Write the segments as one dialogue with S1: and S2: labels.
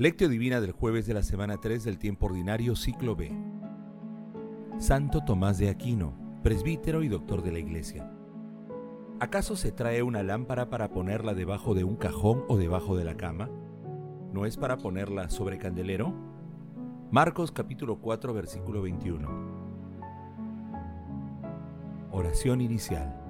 S1: Lectio Divina del jueves de la semana 3 del tiempo ordinario, ciclo B. Santo Tomás de Aquino, presbítero y doctor de la Iglesia. ¿Acaso se trae una lámpara para ponerla debajo de un cajón o debajo de la cama? ¿No es para ponerla sobre candelero? Marcos capítulo 4 versículo 21. Oración inicial.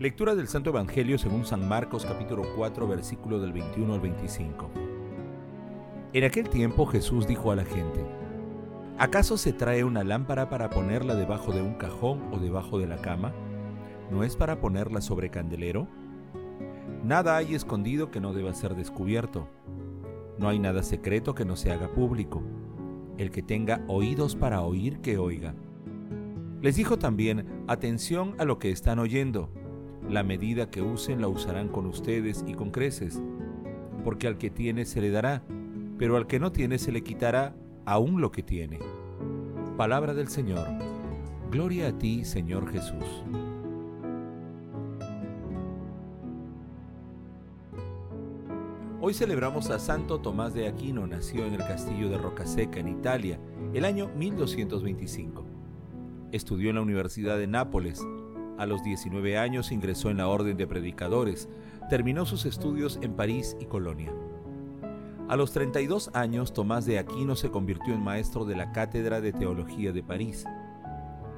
S1: Lectura del Santo Evangelio según San Marcos capítulo 4 versículo del 21 al 25. En aquel tiempo Jesús dijo a la gente, ¿acaso se trae una lámpara para ponerla debajo de un cajón o debajo de la cama? ¿No es para ponerla sobre candelero? Nada hay escondido que no deba ser descubierto. No hay nada secreto que no se haga público. El que tenga oídos para oír, que oiga. Les dijo también, atención a lo que están oyendo la medida que usen la usarán con ustedes y con creces, porque al que tiene se le dará, pero al que no tiene se le quitará aún lo que tiene. Palabra del Señor. Gloria a ti, Señor Jesús. Hoy celebramos a Santo Tomás de Aquino, nació en el castillo de Rocaseca, en Italia, el año 1225. Estudió en la Universidad de Nápoles, a los 19 años ingresó en la Orden de Predicadores, terminó sus estudios en París y Colonia. A los 32 años, Tomás de Aquino se convirtió en maestro de la Cátedra de Teología de París.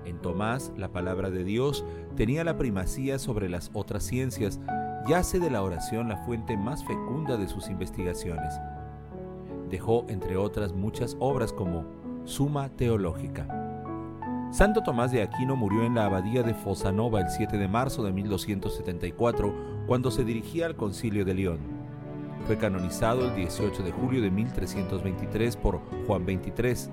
S1: En Tomás, la palabra de Dios tenía la primacía sobre las otras ciencias y hace de la oración la fuente más fecunda de sus investigaciones. Dejó, entre otras, muchas obras como Suma Teológica. Santo Tomás de Aquino murió en la abadía de Fosanova el 7 de marzo de 1274, cuando se dirigía al concilio de León. Fue canonizado el 18 de julio de 1323 por Juan XXIII.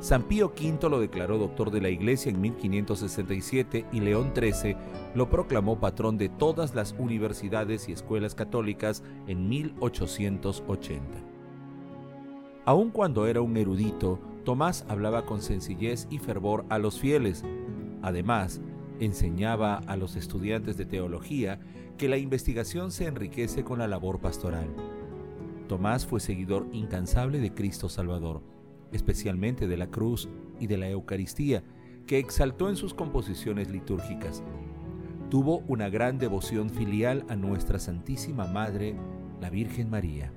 S1: San Pío V lo declaró doctor de la Iglesia en 1567 y León XIII lo proclamó patrón de todas las universidades y escuelas católicas en 1880. Aun cuando era un erudito, Tomás hablaba con sencillez y fervor a los fieles. Además, enseñaba a los estudiantes de teología que la investigación se enriquece con la labor pastoral. Tomás fue seguidor incansable de Cristo Salvador, especialmente de la cruz y de la Eucaristía, que exaltó en sus composiciones litúrgicas. Tuvo una gran devoción filial a nuestra Santísima Madre, la Virgen María.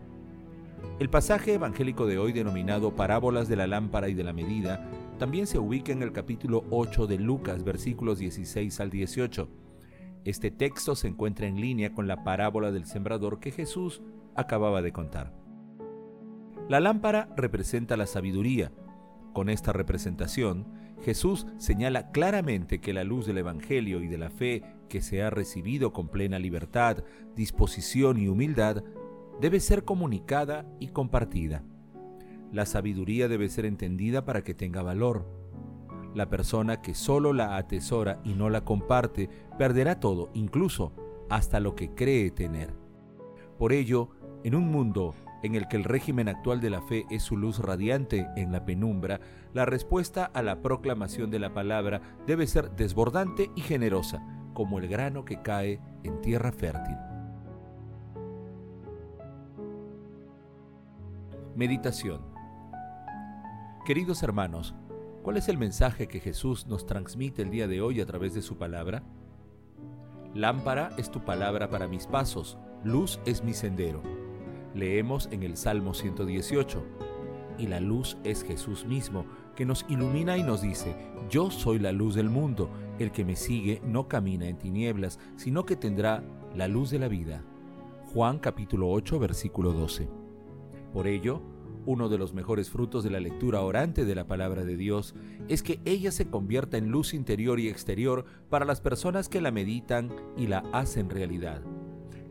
S1: El pasaje evangélico de hoy denominado Parábolas de la lámpara y de la medida también se ubica en el capítulo 8 de Lucas, versículos 16 al 18. Este texto se encuentra en línea con la parábola del sembrador que Jesús acababa de contar. La lámpara representa la sabiduría. Con esta representación, Jesús señala claramente que la luz del Evangelio y de la fe que se ha recibido con plena libertad, disposición y humildad debe ser comunicada y compartida. La sabiduría debe ser entendida para que tenga valor. La persona que solo la atesora y no la comparte perderá todo, incluso hasta lo que cree tener. Por ello, en un mundo en el que el régimen actual de la fe es su luz radiante en la penumbra, la respuesta a la proclamación de la palabra debe ser desbordante y generosa, como el grano que cae en tierra fértil. Meditación Queridos hermanos, ¿cuál es el mensaje que Jesús nos transmite el día de hoy a través de su palabra? Lámpara es tu palabra para mis pasos, luz es mi sendero. Leemos en el Salmo 118. Y la luz es Jesús mismo, que nos ilumina y nos dice, yo soy la luz del mundo, el que me sigue no camina en tinieblas, sino que tendrá la luz de la vida. Juan capítulo 8 versículo 12. Por ello, uno de los mejores frutos de la lectura orante de la palabra de Dios es que ella se convierta en luz interior y exterior para las personas que la meditan y la hacen realidad.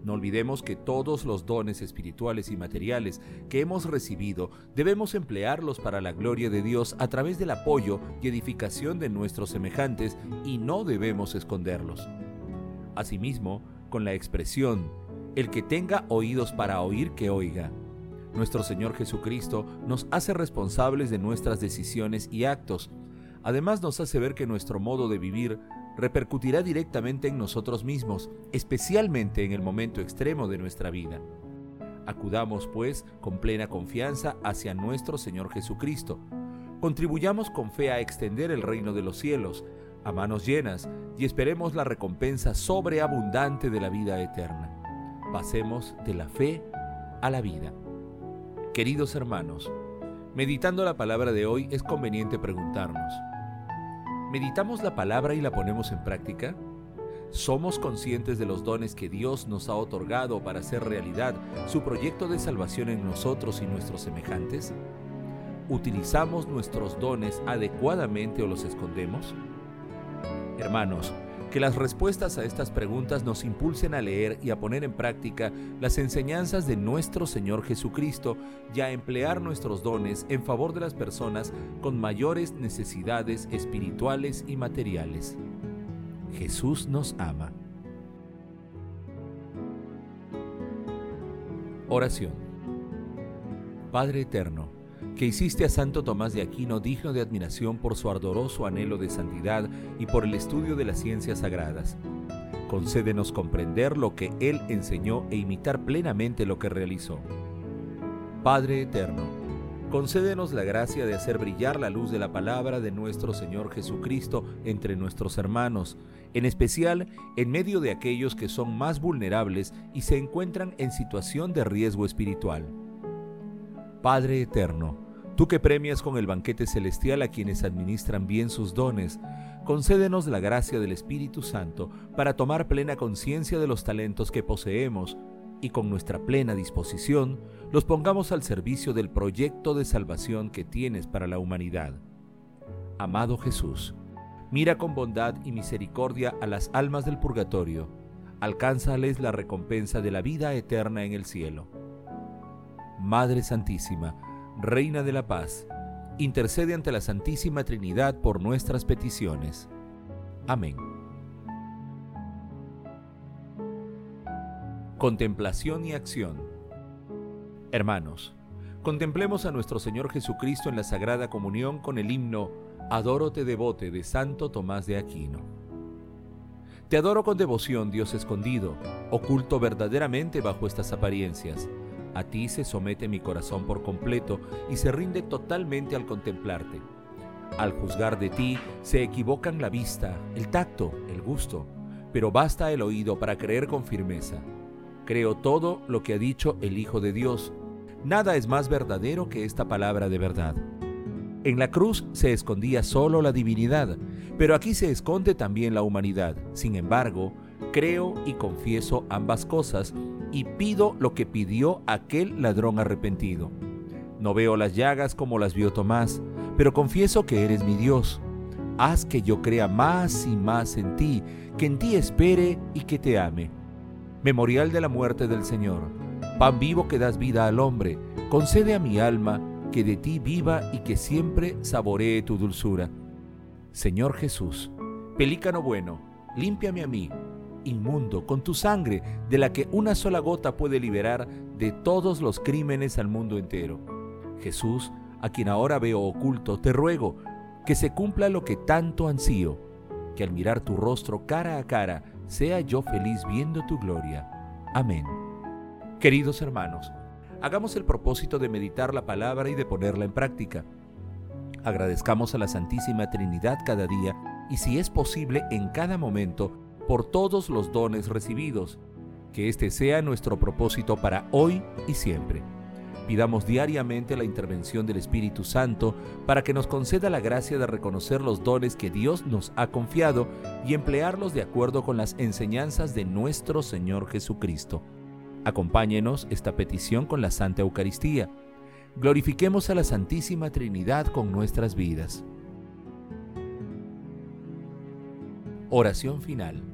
S1: No olvidemos que todos los dones espirituales y materiales que hemos recibido debemos emplearlos para la gloria de Dios a través del apoyo y edificación de nuestros semejantes y no debemos esconderlos. Asimismo, con la expresión, el que tenga oídos para oír, que oiga. Nuestro Señor Jesucristo nos hace responsables de nuestras decisiones y actos. Además nos hace ver que nuestro modo de vivir repercutirá directamente en nosotros mismos, especialmente en el momento extremo de nuestra vida. Acudamos, pues, con plena confianza hacia nuestro Señor Jesucristo. Contribuyamos con fe a extender el reino de los cielos, a manos llenas, y esperemos la recompensa sobreabundante de la vida eterna. Pasemos de la fe a la vida. Queridos hermanos, meditando la palabra de hoy es conveniente preguntarnos, ¿Meditamos la palabra y la ponemos en práctica? ¿Somos conscientes de los dones que Dios nos ha otorgado para hacer realidad su proyecto de salvación en nosotros y nuestros semejantes? ¿Utilizamos nuestros dones adecuadamente o los escondemos? Hermanos, que las respuestas a estas preguntas nos impulsen a leer y a poner en práctica las enseñanzas de nuestro Señor Jesucristo y a emplear nuestros dones en favor de las personas con mayores necesidades espirituales y materiales. Jesús nos ama. Oración. Padre Eterno, que hiciste a Santo Tomás de Aquino digno de admiración por su ardoroso anhelo de santidad y por el estudio de las ciencias sagradas. Concédenos comprender lo que Él enseñó e imitar plenamente lo que realizó. Padre Eterno, concédenos la gracia de hacer brillar la luz de la palabra de nuestro Señor Jesucristo entre nuestros hermanos, en especial en medio de aquellos que son más vulnerables y se encuentran en situación de riesgo espiritual. Padre Eterno, Tú que premias con el banquete celestial a quienes administran bien sus dones, concédenos la gracia del Espíritu Santo para tomar plena conciencia de los talentos que poseemos y con nuestra plena disposición los pongamos al servicio del proyecto de salvación que tienes para la humanidad. Amado Jesús, mira con bondad y misericordia a las almas del purgatorio, alcánzales la recompensa de la vida eterna en el cielo. Madre Santísima, Reina de la Paz, intercede ante la Santísima Trinidad por nuestras peticiones. Amén. Contemplación y acción Hermanos, contemplemos a nuestro Señor Jesucristo en la Sagrada Comunión con el himno Adoro-te devote de Santo Tomás de Aquino. Te adoro con devoción, Dios escondido, oculto verdaderamente bajo estas apariencias a ti se somete mi corazón por completo y se rinde totalmente al contemplarte. Al juzgar de ti se equivocan la vista, el tacto, el gusto, pero basta el oído para creer con firmeza. Creo todo lo que ha dicho el Hijo de Dios. Nada es más verdadero que esta palabra de verdad. En la cruz se escondía solo la divinidad, pero aquí se esconde también la humanidad. Sin embargo, creo y confieso ambas cosas y pido lo que pidió aquel ladrón arrepentido. No veo las llagas como las vio Tomás, pero confieso que eres mi Dios. Haz que yo crea más y más en ti, que en ti espere y que te ame. Memorial de la muerte del Señor, pan vivo que das vida al hombre, concede a mi alma que de ti viva y que siempre saboree tu dulzura. Señor Jesús, pelícano bueno, límpiame a mí inmundo con tu sangre, de la que una sola gota puede liberar de todos los crímenes al mundo entero. Jesús, a quien ahora veo oculto, te ruego que se cumpla lo que tanto ansío, que al mirar tu rostro cara a cara, sea yo feliz viendo tu gloria. Amén. Queridos hermanos, hagamos el propósito de meditar la palabra y de ponerla en práctica. Agradezcamos a la Santísima Trinidad cada día y si es posible en cada momento, por todos los dones recibidos. Que este sea nuestro propósito para hoy y siempre. Pidamos diariamente la intervención del Espíritu Santo para que nos conceda la gracia de reconocer los dones que Dios nos ha confiado y emplearlos de acuerdo con las enseñanzas de nuestro Señor Jesucristo. Acompáñenos esta petición con la Santa Eucaristía. Glorifiquemos a la Santísima Trinidad con nuestras vidas. Oración final.